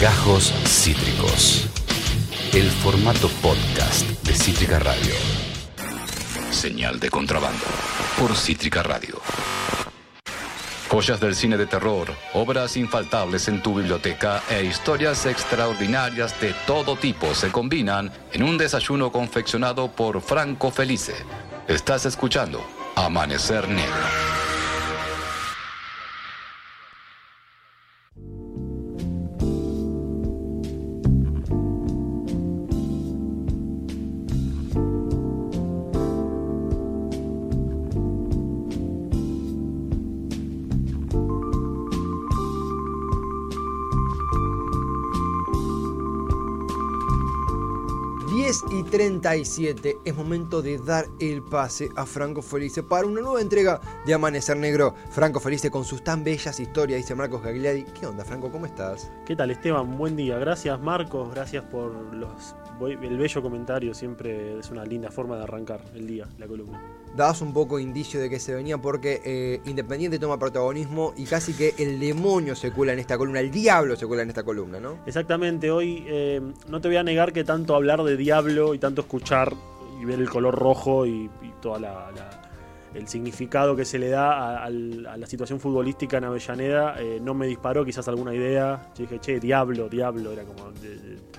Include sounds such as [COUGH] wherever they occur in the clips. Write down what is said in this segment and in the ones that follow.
Gajos Cítricos. El formato podcast de Cítrica Radio. Señal de contrabando por Cítrica Radio. Joyas del cine de terror, obras infaltables en tu biblioteca e historias extraordinarias de todo tipo se combinan en un desayuno confeccionado por Franco Felice. Estás escuchando Amanecer Negro. 37. Es momento de dar el pase a Franco Felice para una nueva entrega de Amanecer Negro. Franco Felice con sus tan bellas historias, dice Marcos Gagliardi. ¿Qué onda, Franco? ¿Cómo estás? ¿Qué tal, Esteban? Buen día. Gracias, Marcos. Gracias por los, el bello comentario. Siempre es una linda forma de arrancar el día, la columna dabas un poco indicio de que se venía porque eh, Independiente toma protagonismo y casi que el demonio se cuela en esta columna, el diablo se cuela en esta columna, ¿no? Exactamente, hoy eh, no te voy a negar que tanto hablar de diablo y tanto escuchar y ver el color rojo y, toda la el significado que se le da a, la situación futbolística en Avellaneda eh, no me disparó quizás alguna idea. Yo dije, che, diablo, diablo, era como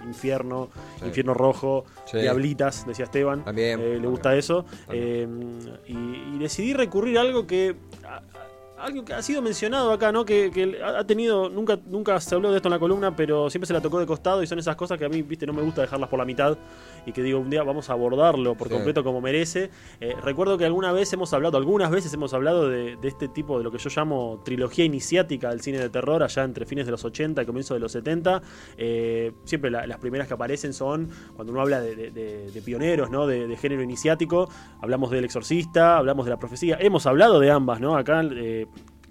infierno, infierno rojo, diablitas, decía Esteban. También. Eh, le gusta eso. Eh, y, decidí recurrir a algo que algo que ha sido mencionado acá, ¿no? Que, ha tenido, nunca, nunca se habló de esto en la columna, pero siempre se la tocó de costado y son esas cosas que a mí, viste, no me gusta dejarlas por la mitad y que digo, un día vamos a abordarlo por completo como merece. Eh, recuerdo que alguna vez hemos hablado, algunas veces hemos hablado de, este tipo, de lo que yo llamo trilogía iniciática del cine de terror, allá entre fines de los 80 y comienzo de los 70. Eh, siempre las primeras que aparecen son, cuando uno habla de, pioneros, ¿no? De, género iniciático, hablamos del exorcista, hablamos de la profecía, hemos hablado de ambas, ¿no? Acá... Eh,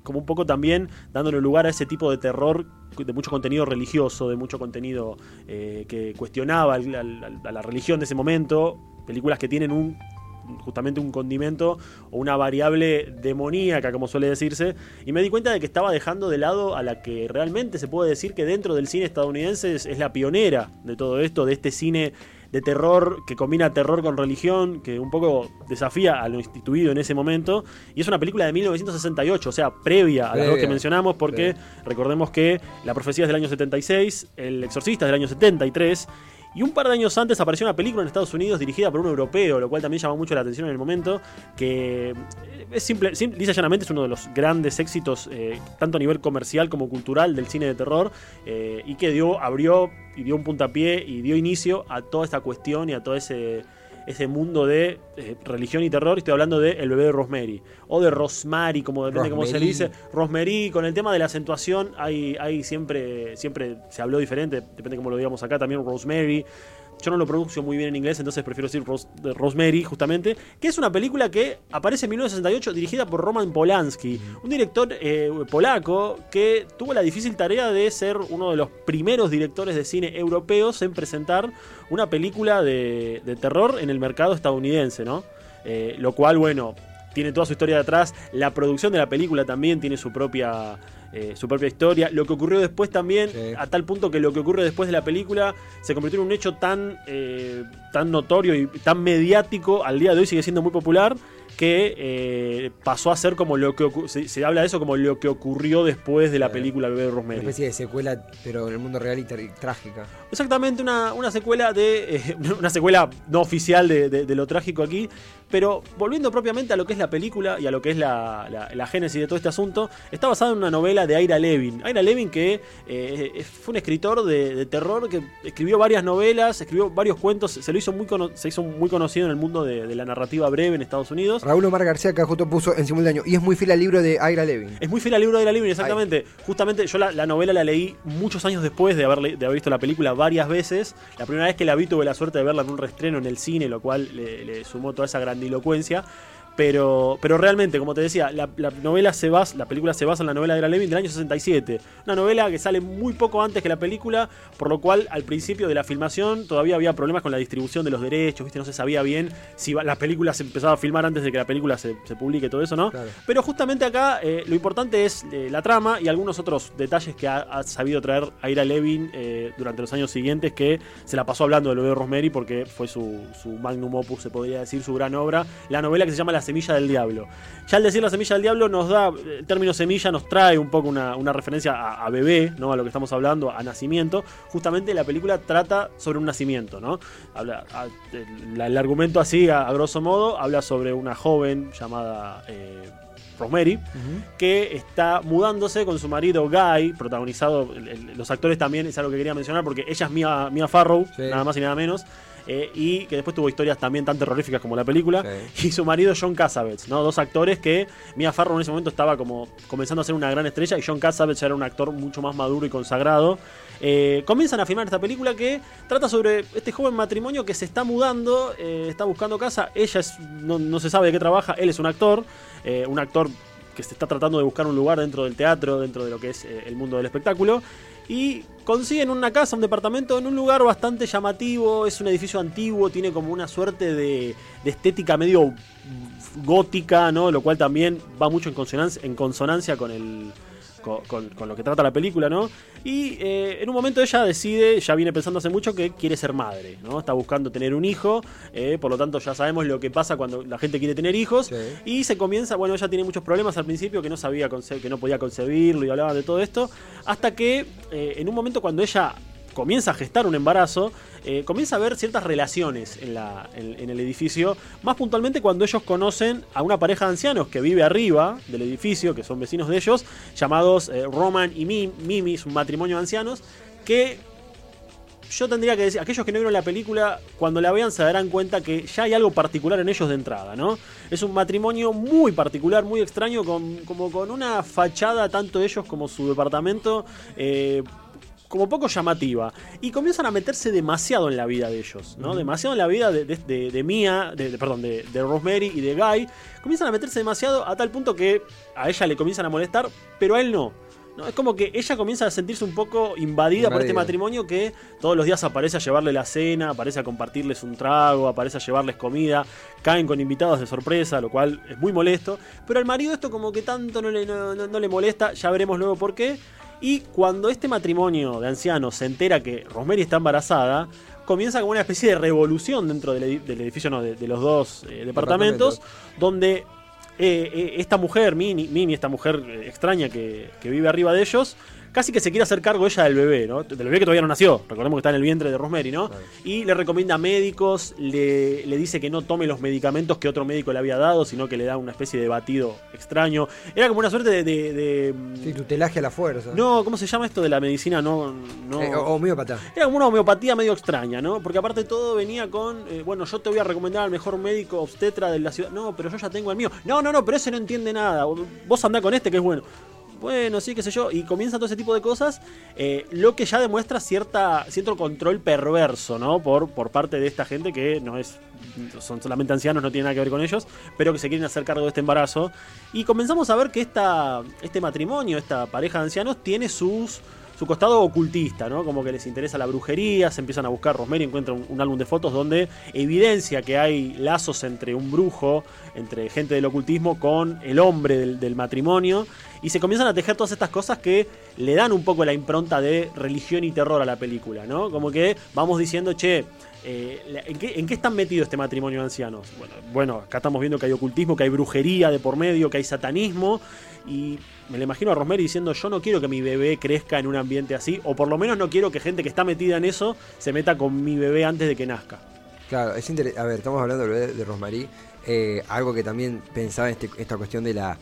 como un poco también dándole lugar a ese tipo de terror de mucho contenido religioso, de mucho contenido eh, que cuestionaba a la, religión de ese momento, películas que tienen un justamente un condimento o una variable demoníaca, como suele decirse, y me di cuenta de que estaba dejando de lado a la que realmente se puede decir que dentro del cine estadounidense es la pionera de todo esto, de este cine de terror que combina terror con religión, que un poco desafía a lo instituido en ese momento. Y es una película de 1968, o sea, previa a las dos que mencionamos, porque recordemos que La Profecía es del año 76, El Exorcista es del año 73. Y un par de años antes apareció una película en Estados Unidos dirigida por un europeo, lo cual también llamó mucho la atención en el momento, que es simple, lisa llanamente es uno de los grandes éxitos, eh, tanto a nivel comercial como cultural del cine de terror, eh, y que dio, abrió y dio un puntapié y dio inicio a toda esta cuestión y a todo ese ese mundo de eh, religión y terror. Estoy hablando de El bebé de Rosemary. O de Rosemary, como depende cómo se dice. Rosemary, con el tema de la acentuación, hay, hay siempre, siempre se habló diferente, depende cómo lo digamos acá, también Rosemary. Yo no lo pronuncio muy bien en inglés, entonces prefiero decir Rosemary, justamente. Que es una película que aparece en 1968 dirigida por Roman Polanski, un director eh, polaco que tuvo la difícil tarea de ser uno de los primeros directores de cine europeos en presentar una película de, terror en el mercado estadounidense, ¿no? Eh, lo cual, bueno, tiene toda su historia detrás. La producción de la película también tiene su propia eh, su propia historia. Lo que ocurrió después también, a tal punto que lo que ocurre después de la película se convirtió en un hecho tan, eh, tan notorio y tan mediático, al día de hoy sigue siendo muy popular que eh, pasó a ser como lo que se, se, habla de eso como lo que ocurrió después de la película Bebé de Rosemary. Una especie de secuela, pero en el mundo real y, trágica. Exactamente, una, una secuela de. Eh, [LAUGHS] una secuela no oficial de, lo trágico aquí. Pero volviendo propiamente a lo que es la película y a lo que es la, la, génesis de todo este asunto, está basada en una novela de Ira Levin. Ira Levin, que eh, fue un escritor de, terror que escribió varias novelas, escribió varios cuentos, se lo hizo muy, se hizo muy conocido en el mundo de la narrativa breve en Estados Unidos. Raúl Omar García acá justo puso en simultáneo. Y es muy fiel al libro de Ira Levin. Es muy fiel al libro de Ira Levin, exactamente. Justamente yo la, novela la leí muchos años después de haber, de haber visto la película varias veces. La primera vez que la vi tuve la suerte de verla en un restreno en el cine, lo cual le, le sumó toda esa grandilocuencia Pero, pero realmente, como te decía, la, novela se basa, la película se basa en la novela de la Levin del año 67. Una novela que sale muy poco antes que la película, por lo cual al principio de la filmación todavía había problemas con la distribución de los derechos, ¿viste? No se sabía bien si la película se empezaba a filmar antes de que la película se, publique, todo eso, ¿no? Pero justamente acá eh, lo importante es eh, la trama y algunos otros detalles que ha, sabido traer Ira Levin eh, durante los años siguientes, que se la pasó hablando de lo de Rosemary porque fue su, su magnum opus, se podría decir, su gran obra. La novela que se llama Las semilla del diablo. Ya al decir la semilla del diablo nos da, el término semilla nos trae un poco una, referencia a, bebé, ¿no? A lo que estamos hablando, a nacimiento. Justamente la película trata sobre un nacimiento, ¿no? Habla, el, argumento así, a, grosso modo, habla sobre una joven llamada... Eh, Rosemary, que está mudándose con su marido Guy, protagonizado, los actores también es algo que quería mencionar porque ella es Mia, Mia Farrow, nada más y nada menos. Eh, y que después tuvo historias también tan terroríficas como la película. [LAUGHS] Y su marido John Cassavetes, ¿no? Dos actores que Mia Farrow en ese momento estaba como comenzando a ser una gran estrella y John Cassavetes era un actor mucho más maduro y consagrado. Eh, comienzan a filmar esta película que trata sobre este joven matrimonio que se está mudando, eh, está buscando casa. Ella es, no, se sabe de qué trabaja, él es un actor, un actor que se está tratando de buscar un lugar dentro del teatro, dentro de lo que es el mundo del espectáculo y consiguen una casa, un departamento en un lugar bastante llamativo, es un edificio antiguo, tiene como una suerte de, estética medio gótica, ¿no? Lo cual también va mucho en consonancia con el, con, lo que trata la película, ¿no? Y eh, en un momento ella decide, ya viene pensando hace mucho, que quiere ser madre, ¿no? Está buscando tener un hijo, eh, por lo tanto ya sabemos lo que pasa cuando la gente quiere tener hijos. Y se comienza, bueno, ella tiene muchos problemas al principio, que no sabía, que no podía concebirlo y hablaba de todo esto, hasta que eh, en un momento cuando ella comienza a gestar un embarazo, eh, comienza a haber ciertas relaciones en, la, en, el edificio, más puntualmente cuando ellos conocen a una pareja de ancianos que vive arriba del edificio, que son vecinos de ellos, llamados eh, Roman y Mimi, un matrimonio de ancianos, que yo tendría que decir, aquellos que no vieron la película, cuando la vean se darán cuenta que ya hay algo particular en ellos de entrada, ¿no? Es un matrimonio muy particular, muy extraño, con, como con una fachada, tanto ellos como su departamento, eh, como poco llamativa. Y comienzan a meterse demasiado en la vida de ellos, ¿no? Demasiado en la vida de, de, Mia, de, perdón, de, Rosemary y de Guy. Comienzan a meterse demasiado a tal punto que a ella le comienzan a molestar, pero a él no. ¿no? Es como que ella comienza a sentirse un poco invadida, por este matrimonio que todos los días aparece a llevarle la cena, aparece a compartirles un trago, aparece a llevarles comida, caen con invitados de sorpresa, lo cual es muy molesto. Pero al marido esto como que tanto no le, no le molesta, ya veremos luego por qué. Y cuando este matrimonio de ancianos se entera que Rosemary está embarazada, comienza como una especie de revolución dentro del, edificio, no, de, los dos eh, departamentos, donde eh, eh, esta mujer, Mini, esta mujer extraña que, que vive arriba de ellos, casi que se quiere hacer cargo ella del bebé, ¿no? Del bebé que todavía no nació, recordemos que está en el vientre de Rosemary, ¿no? Y le recomienda médicos, le, le, dice que no tome los medicamentos que otro médico le había dado, sino que le da una especie de batido extraño. Era como una suerte de... de, sí, tutelaje a la fuerza. No, ¿cómo se llama esto de la medicina? No, no... Eh, homeopatía. Era como una homeopatía medio extraña, ¿no? Porque aparte todo venía con, eh, bueno, yo te voy a recomendar al mejor médico obstetra de la ciudad. No, pero yo ya tengo el mío. No, no, no, pero ese no entiende nada. Vos andá con este que es bueno bueno, sí, qué sé yo, y comienza todo ese tipo de cosas, eh, lo que ya demuestra cierta, cierto control perverso, ¿no? Por, por parte de esta gente que no es, son solamente ancianos, no tiene nada que ver con ellos, pero que se quieren hacer cargo de este embarazo. Y comenzamos a ver que esta, este matrimonio, esta pareja de ancianos, tiene sus su costado ocultista, ¿no? Como que les interesa la brujería, se empiezan a buscar, Rosemary encuentra un, álbum de fotos donde evidencia que hay lazos entre un brujo, entre gente del ocultismo con el hombre del, matrimonio, y se comienzan a tejer todas estas cosas que le dan un poco la impronta de religión y terror a la película, ¿no? Como que vamos diciendo, che, eh, ¿en, qué, ¿en, qué, están metidos este matrimonio de ancianos? Bueno, bueno, acá estamos viendo que hay ocultismo, que hay brujería de por medio, que hay satanismo, y me lo imagino a Rosemary diciendo yo no quiero que mi bebé crezca en un ambiente así, o por lo menos no quiero que gente que está metida en eso se meta con mi bebé antes de que nazca. Claro, es interesante. A ver, estamos hablando de Rosemary. Eh, algo que también pensaba en este, esta cuestión de la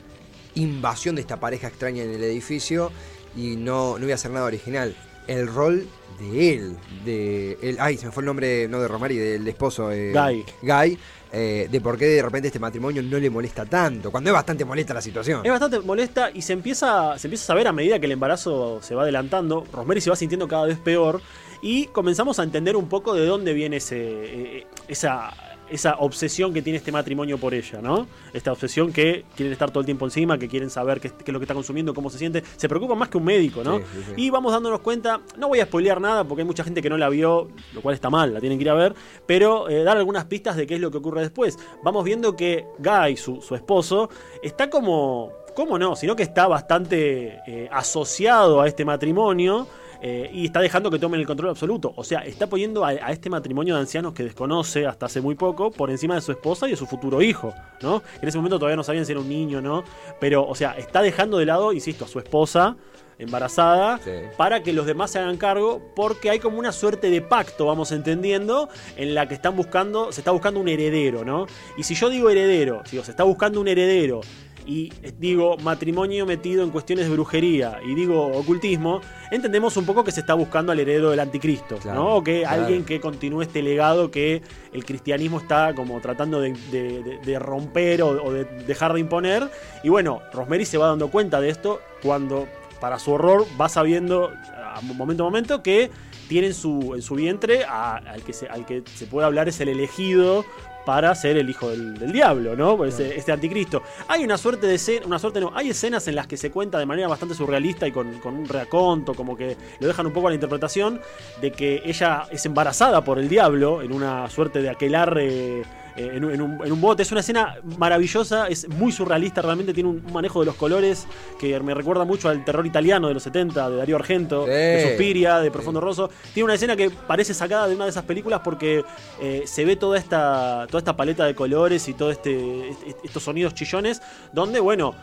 invasión de esta pareja extraña en el edificio y no, no voy a hacer nada original. El rol de él, de él, ay, se me fue el nombre, no de Rosemary, del esposo. Eh, Guy. Guy eh, de por qué de repente este matrimonio no le molesta tanto, cuando es bastante molesta la situación. Es bastante molesta y se empieza, se empieza a saber a medida que el embarazo se va adelantando, Rosemary se va sintiendo cada vez peor y comenzamos a entender un poco de dónde viene ese, eh, esa esa obsesión que tiene este matrimonio por ella, ¿no? Esta obsesión que quieren estar todo el tiempo encima, que quieren saber qué, es lo que está consumiendo, cómo se siente. Se preocupa más que un médico, ¿no? Y vamos dándonos cuenta, no voy a spoilear nada porque hay mucha gente que no la vio, lo cual está mal, la tienen que ir a ver, pero eh, dar algunas pistas de qué es lo que ocurre después. Vamos viendo que Guy, su, su esposo, está como... ¿Cómo no? Sino que está bastante eh, asociado a este matrimonio eh, y está dejando que tomen el control absoluto. O sea, está poniendo a, este matrimonio de ancianos que desconoce hasta hace muy poco por encima de su esposa y de su futuro hijo, ¿no? En ese momento todavía no sabían si era un niño, ¿no? Pero, o sea, está dejando de lado, insisto, a su esposa embarazada para que los demás se hagan cargo porque hay como una suerte de pacto, vamos entendiendo, en la que están buscando, se está buscando un heredero, ¿no? Y si yo digo heredero, si se está buscando un heredero y digo matrimonio metido en cuestiones de brujería y digo ocultismo, entendemos un poco que se está buscando al heredero del anticristo, ¿no? O que alguien que continúe este legado que el cristianismo está como tratando de, romper o, de dejar de imponer. Y bueno, Rosemary se va dando cuenta de esto cuando, para su horror, va sabiendo a momento a momento que tiene en su, en su vientre al, que se, al que se puede hablar es el elegido para ser el hijo del, diablo, ¿no? Pues, eh, este anticristo. Hay una suerte de escena, una suerte no, hay escenas en las que se cuenta de manera bastante surrealista y con, un reaconto, como que lo dejan un poco a la interpretación, de que ella es embarazada por el diablo en una suerte de aquelarre eh, en, un, bote. Es una escena maravillosa, es muy surrealista, realmente tiene un, manejo de los colores que me recuerda mucho al terror italiano de los 70, de Darío Argento, de Suspiria, de Profondo Rosso. Tiene una escena que parece sacada de una de esas películas porque eh, se ve toda esta, toda esta paleta de colores y todos este, este, estos sonidos chillones, donde, bueno,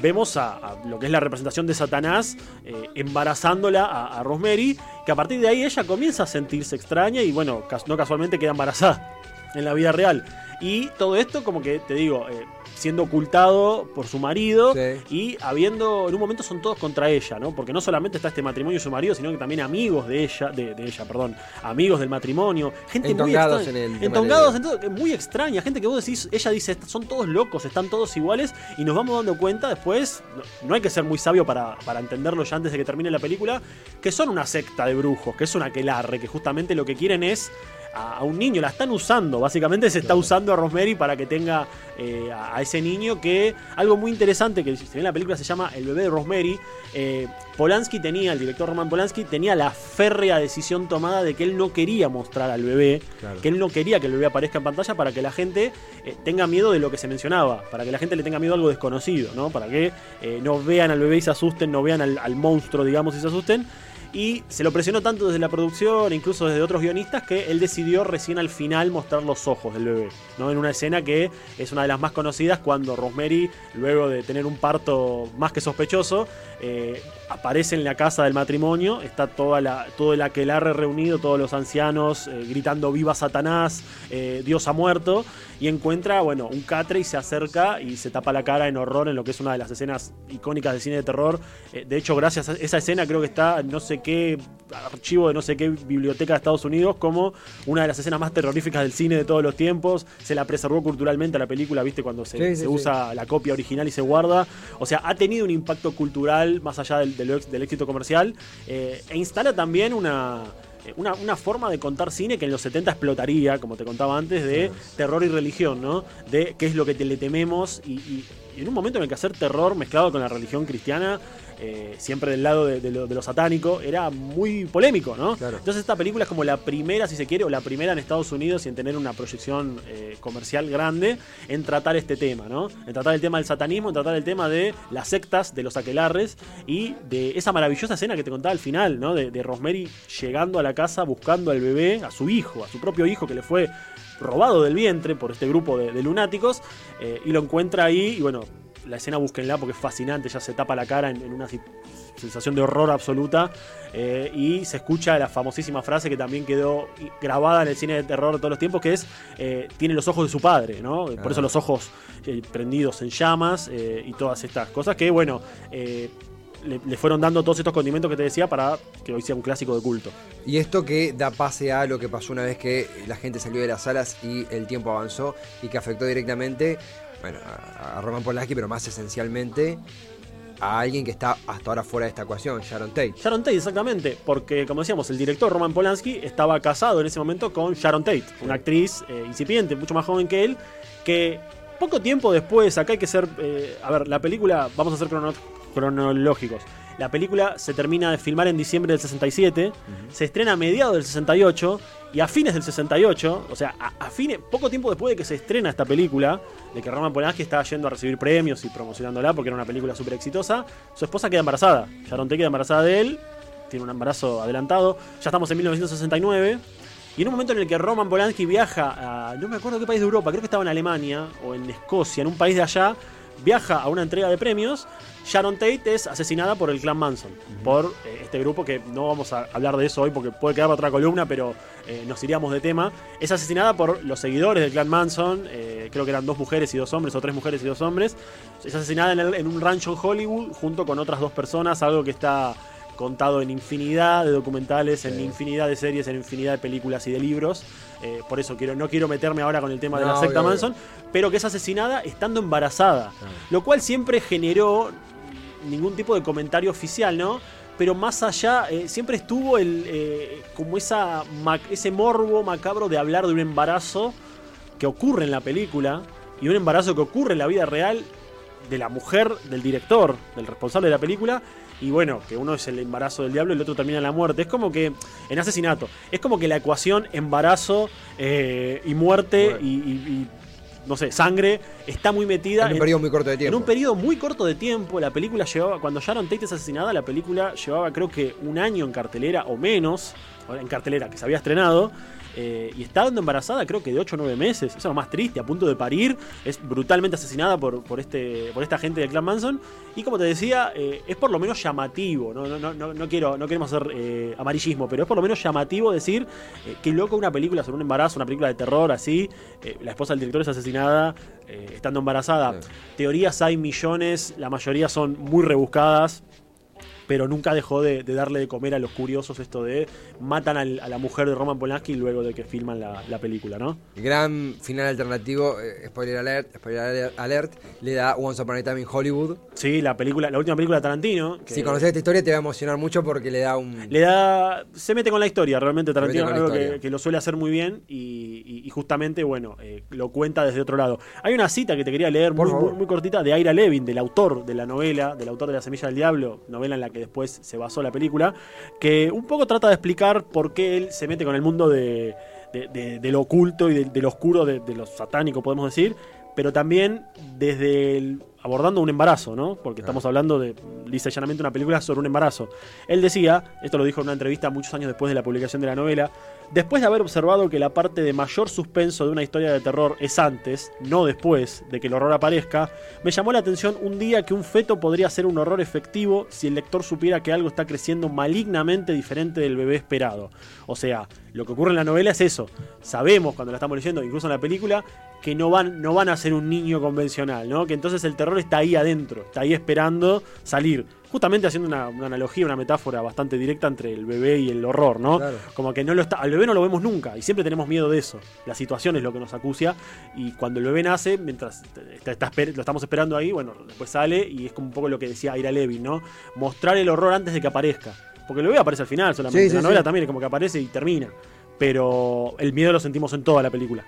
vemos a, lo que es la representación de Satanás eh, embarazándola a, a, Rosemary, que a partir de ahí ella comienza a sentirse extraña y bueno, no casualmente queda embarazada en la vida real. Y todo esto, como que te digo, eh, siendo ocultado por su marido y habiendo, en un momento son todos contra ella, ¿no? Porque no solamente está este matrimonio y su marido, sino que también amigos de ella, de, ella, perdón, amigos del matrimonio, gente muy extraña. En el entongados, muy extraña, gente que vos decís, ella dice, son todos locos, están todos iguales y nos vamos dando cuenta después, no, hay que ser muy sabio para, para entenderlo ya antes de que termine la película, que son una secta de brujos, que es una aquelarre, que justamente lo que quieren es a, un niño, la están usando, básicamente se está usando a Rosemary para que tenga eh, a, ese niño que algo muy interesante que en la película se llama El bebé de Rosemary, eh, Polanski tenía, el director Roman Polanski tenía la férrea decisión tomada de que él no quería mostrar al bebé, que él no quería que el bebé aparezca en pantalla para que la gente eh, tenga miedo de lo que se mencionaba, para que la gente le tenga miedo a algo desconocido, ¿no? Para que no vean al bebé y se asusten, no vean al, al monstruo, digamos, y se asusten y se lo presionó tanto desde la producción, incluso desde otros guionistas, que él decidió recién al final mostrar los ojos del bebé, ¿no? En una escena que es una de las más conocidas cuando Rosemary, luego de tener un parto más que sospechoso, eh, aparece en la casa del matrimonio, está toda la, todo el aquelarre reunido, todos los ancianos eh, gritando viva Satanás, eh, Dios ha muerto, y encuentra, bueno, un catre y se acerca y se tapa la cara en horror en lo que es una de las escenas icónicas del cine de terror. de hecho, gracias a esa escena creo que está no sé qué archivo de no sé qué biblioteca de Estados Unidos como una de las escenas más terroríficas del cine de todos los tiempos. Se la preservó culturalmente a la película, viste, cuando se, usa la copia original y se guarda. O sea, ha tenido un impacto cultural más allá del, del, éxito comercial eh, e instala también una eh, una, forma de contar cine que en los 70 explotaría, como te contaba antes, de terror y religión, ¿no? De qué es lo que le tememos y, en un momento en el que hacer terror mezclado con la religión cristiana eh, siempre del lado de, lo, satánico, era muy polémico, ¿no? Entonces esta película es como la primera, si se quiere, o la primera en Estados Unidos y en tener una proyección eh, comercial grande en tratar este tema, ¿no? En tratar el tema del satanismo, en tratar el tema de las sectas, de los aquelarres y de esa maravillosa escena que te contaba al final, ¿no? De, Rosemary llegando a la casa buscando al bebé, a su hijo, a su propio hijo que le fue robado del vientre por este grupo de, lunáticos eh, y lo encuentra ahí y bueno, la escena búsquenla porque es fascinante, ya se tapa la cara en, una sensación de horror absoluta eh, y se escucha la famosísima frase que también quedó grabada en el cine de terror de todos los tiempos que es eh, tiene los ojos de su padre, ¿no? Por eso los ojos eh, prendidos en llamas y todas estas cosas que bueno le, fueron dando todos estos condimentos que te decía para que hoy sea un clásico de culto. Y esto que da pase a lo que pasó una vez que la gente salió de las salas y el tiempo avanzó y que afectó directamente bueno, a, Roman Polanski, pero más esencialmente a alguien que está hasta ahora fuera de esta ecuación, Sharon Tate. Sharon Tate, exactamente, porque como decíamos, el director Roman Polanski estaba casado en ese momento con Sharon Tate, una actriz eh, incipiente, mucho más joven que él, que poco tiempo después, acá hay que ser, eh, a ver, la película, vamos a ser cronológicos. La película se termina de filmar en diciembre del 67, se estrena a mediados del 68 y a fines del 68, o sea, a, fines, poco tiempo después de que se estrena esta película, de que Roman Polanski estaba yendo a recibir premios y promocionándola porque era una película súper exitosa, su esposa queda embarazada. Sharon Tate queda embarazada de él, tiene un embarazo adelantado. Ya estamos en 1969. Y en un momento en el que Roman Polanski viaja a. No me acuerdo qué país de Europa, creo que estaba en Alemania o en Escocia, en un país de allá, viaja a una entrega de premios Sharon Tate es asesinada por el clan Manson, por eh, este grupo que no vamos a hablar de eso hoy porque puede quedar otra columna, pero eh, nos iríamos de tema. Es asesinada por los seguidores del clan Manson, eh, creo que eran dos mujeres y dos hombres, o tres mujeres y dos hombres. Es asesinada en, un rancho en Hollywood junto con otras dos personas, algo que está contado en infinidad de documentales, en infinidad de series, en infinidad de películas y de libros. por eso quiero, no quiero meterme ahora con el tema de la secta Manson, pero que es asesinada estando embarazada. Lo cual siempre generó ningún tipo de comentario oficial, ¿no? Pero más allá, eh, siempre estuvo el, eh, como esa ese morbo macabro de hablar de un embarazo que ocurre en la película y un embarazo que ocurre en la vida real de la mujer, del director, del responsable de la película. Y bueno, que uno es el embarazo del diablo y el otro termina en la muerte. Es como que, en asesinato, es como que la ecuación embarazo eh, y muerte y no sé, sangre, está muy metida. En un periodo muy corto de tiempo. En un periodo muy corto de tiempo, la película llevaba, cuando Sharon Tate es asesinada, la película llevaba creo que un año en cartelera o menos, en cartelera, que se había estrenado. Eh, y está dando embarazada, creo que de 8 o 9 meses. Eso es lo más triste, a punto de parir. Es brutalmente asesinada por, por, este, por esta gente del Clan Manson. Y como te decía, eh, es por lo menos llamativo. No, no, no, no, quiero, no queremos hacer eh, amarillismo, pero es por lo menos llamativo decir que loco una película sobre un embarazo, una película de terror así. la esposa del director es asesinada estando embarazada. Teorías hay millones, la mayoría son muy rebuscadas pero nunca dejó de, darle de comer a los curiosos esto de matan a la mujer de Roman Polanski luego de que filman la, película, ¿no? Gran final alternativo, eh, spoiler alert, spoiler alert, le da Once Upon a Time in Hollywood. Sí, la película, la última película de Tarantino. si conoces esta historia te va a emocionar mucho porque le da un... Le da... Se mete con la historia, realmente Tarantino algo que, lo suele hacer muy bien y, justamente, bueno, eh, lo cuenta desde otro lado. Hay una cita que te quería leer muy, muy, cortita de Ira Levin, del autor de la novela, del autor de La Semilla del Diablo, novela en la que después se basó la película, que un poco trata de explicar por qué él se mete con el mundo de, lo oculto y de, lo oscuro, de, lo satánico, podemos decir, pero también desde abordando un embarazo, ¿no? Porque estamos hablando de, lisa llanamente, una película sobre un embarazo. Él decía, esto lo dijo en una entrevista muchos años después de la publicación de la novela, Después de haber observado que la parte de mayor suspenso de una historia de terror es antes, no después de que el horror aparezca, me llamó la atención un día que un feto podría ser un horror efectivo si el lector supiera que algo está creciendo malignamente diferente del bebé esperado. O sea, lo que ocurre en la novela es eso. Sabemos cuando la estamos leyendo, incluso en la película, que no van, no van a ser un niño convencional, ¿no? Que entonces el terror está ahí adentro, está ahí esperando salir justamente haciendo una, analogía, una metáfora bastante directa entre el bebé y el horror, ¿no? Como que no lo está, al bebé no lo vemos nunca y siempre tenemos miedo de eso. La situación es lo que nos acucia y cuando el bebé nace, mientras está, lo estamos esperando ahí, bueno, después sale y es como un poco lo que decía Ira Levy, ¿no? Mostrar el horror antes de que aparezca. Porque el bebé aparece al final solamente. la novela también es como que aparece y termina. Pero el miedo lo sentimos en toda la película.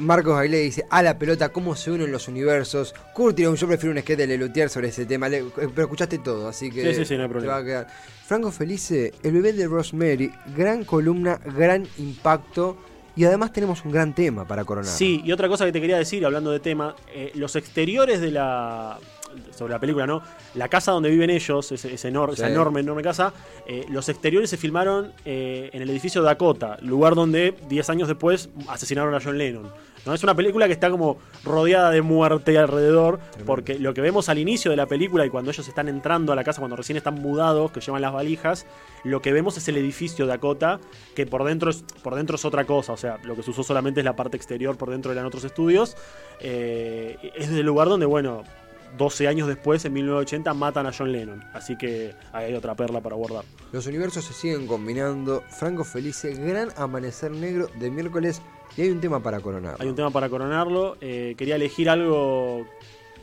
Marcos Aguilé dice, a la pelota, cómo se unen los universos. Curtiron, yo prefiero un sketch de Lelutier sobre ese tema, pero escuchaste todo, así que sí, sí, sí, no hay problema. va a quedar. Franco Felice, el bebé de Rosemary, gran columna, gran impacto. Y además tenemos un gran tema para coronar. Sí, y otra cosa que te quería decir, hablando de tema, eh, los exteriores de la, sobre la película, ¿no? La casa donde viven ellos, ese, esa enorme, enorme casa, eh, los exteriores se filmaron eh, en el edificio Dakota, lugar donde 10 años después asesinaron a John Lennon. ¿no? Es una película que está como rodeada de muerte alrededor, porque lo que vemos al inicio de la película y cuando ellos están entrando a la casa, cuando recién están mudados, que llevan las valijas, lo que vemos es el edificio Dakota, que por dentro es, por dentro es otra cosa, o sea, lo que se usó solamente es la parte exterior, por dentro eran otros estudios. Eh, es el lugar donde, bueno, 12 años después, en 1980, matan a John Lennon. Así que hay otra perla para guardar. Los universos se siguen combinando. Franco Felice, gran amanecer negro de miércoles. Y hay un tema para coronarlo. Hay un tema para coronarlo. Eh, quería elegir algo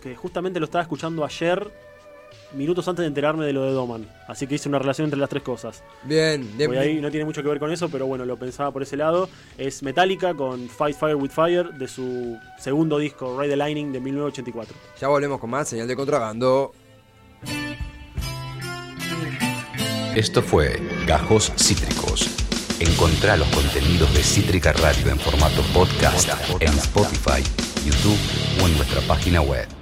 que justamente lo estaba escuchando ayer minutos antes de enterarme de lo de Doman. Así que hice una relación entre las tres cosas. Bien, de, ahí no tiene mucho que ver con eso, pero bueno, lo pensaba por ese lado. Es Metallica con Fight Fire with Fire de su segundo disco, Ride the Lightning de 1984. Ya volvemos con más señal de contrabando. Esto fue Gajos Cítricos. Encontrá los contenidos de Cítrica Radio en formato podcast en Spotify, YouTube o en nuestra página web.